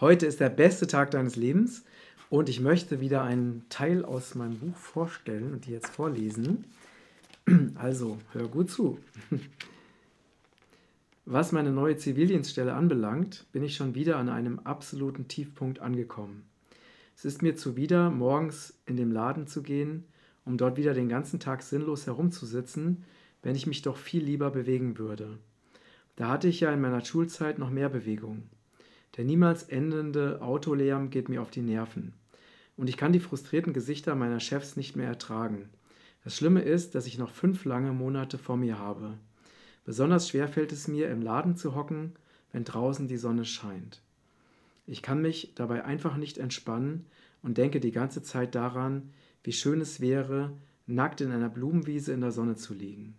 heute ist der beste Tag deines Lebens und ich möchte wieder einen Teil aus meinem Buch vorstellen und die jetzt vorlesen. Also, hör gut zu. Was meine neue Zivildienststelle anbelangt, bin ich schon wieder an einem absoluten Tiefpunkt angekommen. Es ist mir zuwider, morgens in den Laden zu gehen, um dort wieder den ganzen Tag sinnlos herumzusitzen, wenn ich mich doch viel lieber bewegen würde. Da hatte ich ja in meiner Schulzeit noch mehr Bewegung. Der niemals endende Autolärm geht mir auf die Nerven. Und ich kann die frustrierten Gesichter meiner Chefs nicht mehr ertragen. Das Schlimme ist, dass ich noch fünf lange Monate vor mir habe. Besonders schwer fällt es mir, im Laden zu hocken, wenn draußen die Sonne scheint. Ich kann mich dabei einfach nicht entspannen und denke die ganze Zeit daran, wie schön es wäre, nackt in einer Blumenwiese in der Sonne zu liegen.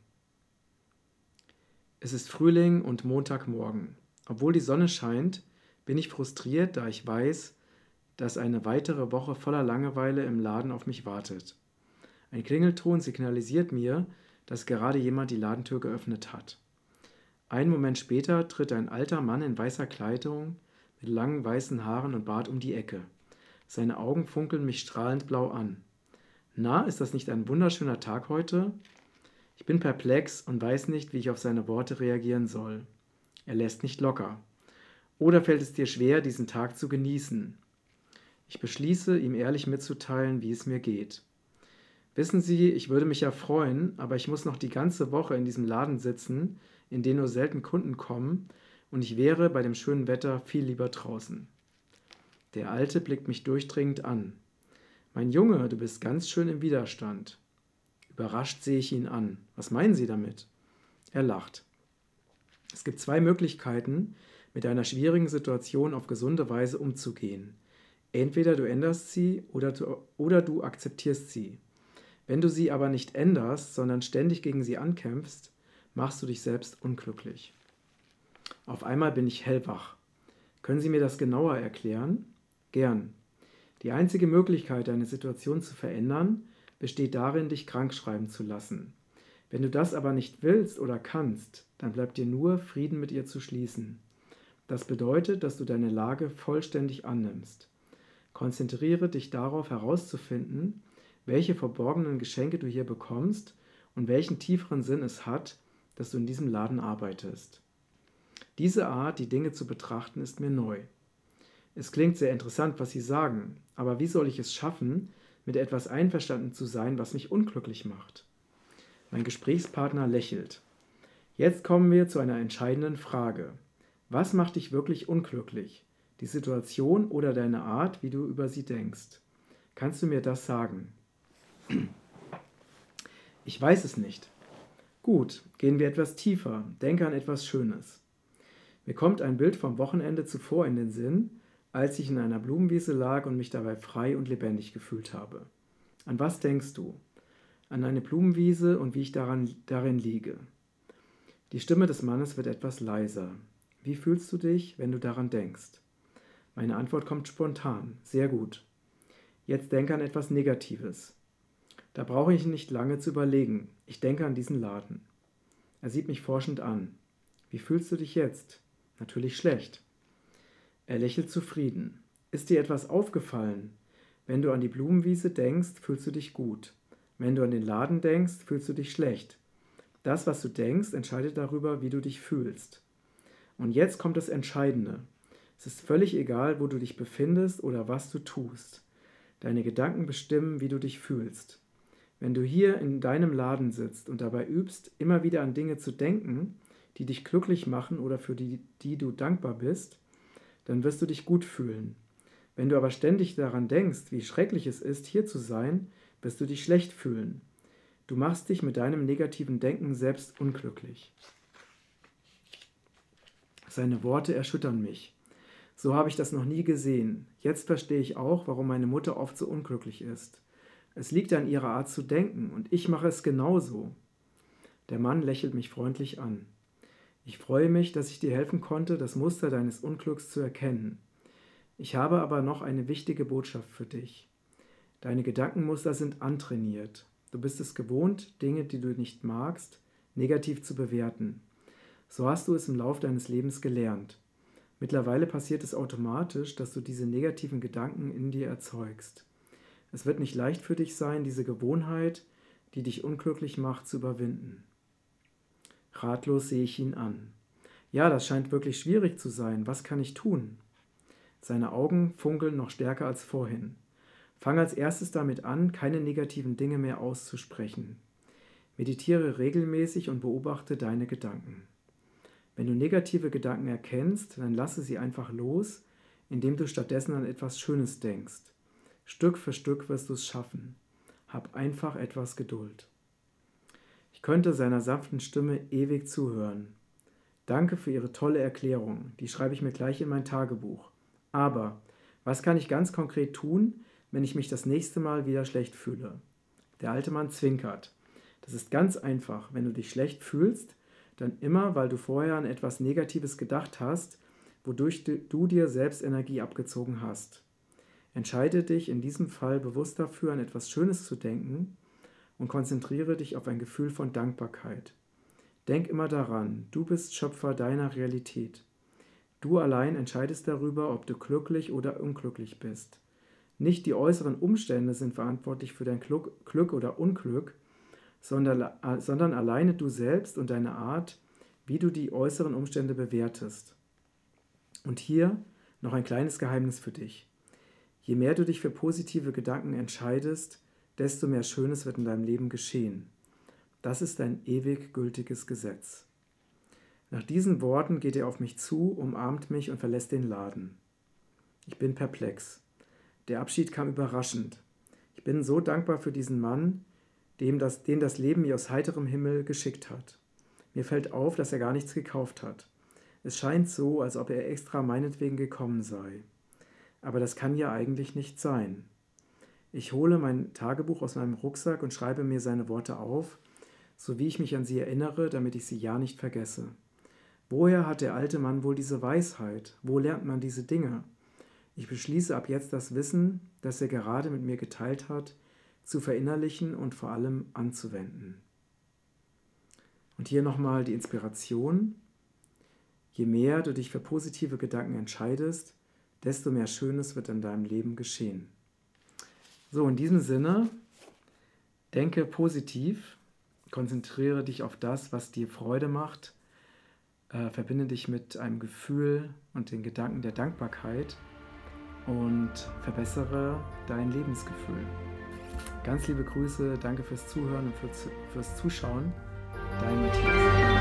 Es ist Frühling und Montagmorgen. Obwohl die Sonne scheint, bin ich frustriert, da ich weiß, dass eine weitere Woche voller Langeweile im Laden auf mich wartet. Ein Klingelton signalisiert mir, dass gerade jemand die Ladentür geöffnet hat. Einen Moment später tritt ein alter Mann in weißer Kleidung mit langen weißen Haaren und Bart um die Ecke. Seine Augen funkeln mich strahlend blau an. Na, ist das nicht ein wunderschöner Tag heute? Ich bin perplex und weiß nicht, wie ich auf seine Worte reagieren soll. Er lässt nicht locker. Oder fällt es dir schwer, diesen Tag zu genießen? Ich beschließe, ihm ehrlich mitzuteilen, wie es mir geht. Wissen Sie, ich würde mich ja freuen, aber ich muss noch die ganze Woche in diesem Laden sitzen, in den nur selten Kunden kommen, und ich wäre bei dem schönen Wetter viel lieber draußen. Der Alte blickt mich durchdringend an. Mein Junge, du bist ganz schön im Widerstand. Überrascht sehe ich ihn an. Was meinen Sie damit? Er lacht. Es gibt zwei Möglichkeiten, mit einer schwierigen Situation auf gesunde Weise umzugehen. Entweder du änderst sie oder du, oder du akzeptierst sie. Wenn du sie aber nicht änderst, sondern ständig gegen sie ankämpfst, machst du dich selbst unglücklich. Auf einmal bin ich hellwach. Können Sie mir das genauer erklären? Gern. Die einzige Möglichkeit, deine Situation zu verändern, besteht darin, dich krank schreiben zu lassen. Wenn du das aber nicht willst oder kannst, dann bleibt dir nur, Frieden mit ihr zu schließen. Das bedeutet, dass du deine Lage vollständig annimmst. Konzentriere dich darauf herauszufinden, welche verborgenen Geschenke du hier bekommst und welchen tieferen Sinn es hat, dass du in diesem Laden arbeitest. Diese Art, die Dinge zu betrachten, ist mir neu. Es klingt sehr interessant, was Sie sagen, aber wie soll ich es schaffen, mit etwas einverstanden zu sein, was mich unglücklich macht. Mein Gesprächspartner lächelt. Jetzt kommen wir zu einer entscheidenden Frage. Was macht dich wirklich unglücklich? Die Situation oder deine Art, wie du über sie denkst? Kannst du mir das sagen? Ich weiß es nicht. Gut, gehen wir etwas tiefer. Denke an etwas Schönes. Mir kommt ein Bild vom Wochenende zuvor in den Sinn, als ich in einer Blumenwiese lag und mich dabei frei und lebendig gefühlt habe. An was denkst du? An eine Blumenwiese und wie ich daran, darin liege. Die Stimme des Mannes wird etwas leiser. Wie fühlst du dich, wenn du daran denkst? Meine Antwort kommt spontan. Sehr gut. Jetzt denke an etwas Negatives. Da brauche ich nicht lange zu überlegen. Ich denke an diesen Laden. Er sieht mich forschend an. Wie fühlst du dich jetzt? Natürlich schlecht. Er lächelt zufrieden. Ist dir etwas aufgefallen? Wenn du an die Blumenwiese denkst, fühlst du dich gut. Wenn du an den Laden denkst, fühlst du dich schlecht. Das, was du denkst, entscheidet darüber, wie du dich fühlst. Und jetzt kommt das Entscheidende. Es ist völlig egal, wo du dich befindest oder was du tust. Deine Gedanken bestimmen, wie du dich fühlst. Wenn du hier in deinem Laden sitzt und dabei übst, immer wieder an Dinge zu denken, die dich glücklich machen oder für die, die du dankbar bist, dann wirst du dich gut fühlen. Wenn du aber ständig daran denkst, wie schrecklich es ist, hier zu sein, wirst du dich schlecht fühlen. Du machst dich mit deinem negativen Denken selbst unglücklich. Seine Worte erschüttern mich. So habe ich das noch nie gesehen. Jetzt verstehe ich auch, warum meine Mutter oft so unglücklich ist. Es liegt an ihrer Art zu denken, und ich mache es genauso. Der Mann lächelt mich freundlich an. Ich freue mich, dass ich dir helfen konnte, das Muster deines Unglücks zu erkennen. Ich habe aber noch eine wichtige Botschaft für dich. Deine Gedankenmuster sind antrainiert. Du bist es gewohnt, Dinge, die du nicht magst, negativ zu bewerten. So hast du es im Lauf deines Lebens gelernt. Mittlerweile passiert es automatisch, dass du diese negativen Gedanken in dir erzeugst. Es wird nicht leicht für dich sein, diese Gewohnheit, die dich unglücklich macht, zu überwinden. Ratlos sehe ich ihn an. Ja, das scheint wirklich schwierig zu sein. Was kann ich tun? Seine Augen funkeln noch stärker als vorhin. Fang als erstes damit an, keine negativen Dinge mehr auszusprechen. Meditiere regelmäßig und beobachte deine Gedanken. Wenn du negative Gedanken erkennst, dann lasse sie einfach los, indem du stattdessen an etwas Schönes denkst. Stück für Stück wirst du es schaffen. Hab einfach etwas Geduld. Ich könnte seiner sanften Stimme ewig zuhören. Danke für Ihre tolle Erklärung, die schreibe ich mir gleich in mein Tagebuch. Aber was kann ich ganz konkret tun, wenn ich mich das nächste Mal wieder schlecht fühle? Der alte Mann zwinkert. Das ist ganz einfach. Wenn du dich schlecht fühlst, dann immer, weil du vorher an etwas Negatives gedacht hast, wodurch du dir selbst Energie abgezogen hast. Entscheide dich in diesem Fall bewusst dafür, an etwas Schönes zu denken und konzentriere dich auf ein Gefühl von Dankbarkeit. Denk immer daran, du bist Schöpfer deiner Realität. Du allein entscheidest darüber, ob du glücklich oder unglücklich bist. Nicht die äußeren Umstände sind verantwortlich für dein Glück oder Unglück, sondern, alleine du selbst und deine Art, wie du die äußeren Umstände bewertest. Und hier noch ein kleines Geheimnis für dich. Je mehr du dich für positive Gedanken entscheidest, desto mehr Schönes wird in deinem Leben geschehen. Das ist ein ewig gültiges Gesetz. Nach diesen Worten geht er auf mich zu, umarmt mich und verlässt den Laden. Ich bin perplex. Der Abschied kam überraschend. Ich bin so dankbar für diesen Mann, dem das, den das Leben mir aus heiterem Himmel geschickt hat. Mir fällt auf, dass er gar nichts gekauft hat. Es scheint so, als ob er extra meinetwegen gekommen sei. Aber das kann ja eigentlich nicht sein. Ich hole mein Tagebuch aus meinem Rucksack und schreibe mir seine Worte auf, so wie ich mich an sie erinnere, damit ich sie ja nicht vergesse. Woher hat der alte Mann wohl diese Weisheit? Wo lernt man diese Dinge? Ich beschließe ab jetzt das Wissen, das er gerade mit mir geteilt hat, zu verinnerlichen und vor allem anzuwenden. Und hier nochmal die Inspiration. Je mehr du dich für positive Gedanken entscheidest, desto mehr Schönes wird in deinem Leben geschehen. So, in diesem Sinne, denke positiv, konzentriere dich auf das, was dir Freude macht, äh, verbinde dich mit einem Gefühl und den Gedanken der Dankbarkeit und verbessere dein Lebensgefühl. Ganz liebe Grüße, danke fürs Zuhören und fürs, fürs Zuschauen. Dein Matthias.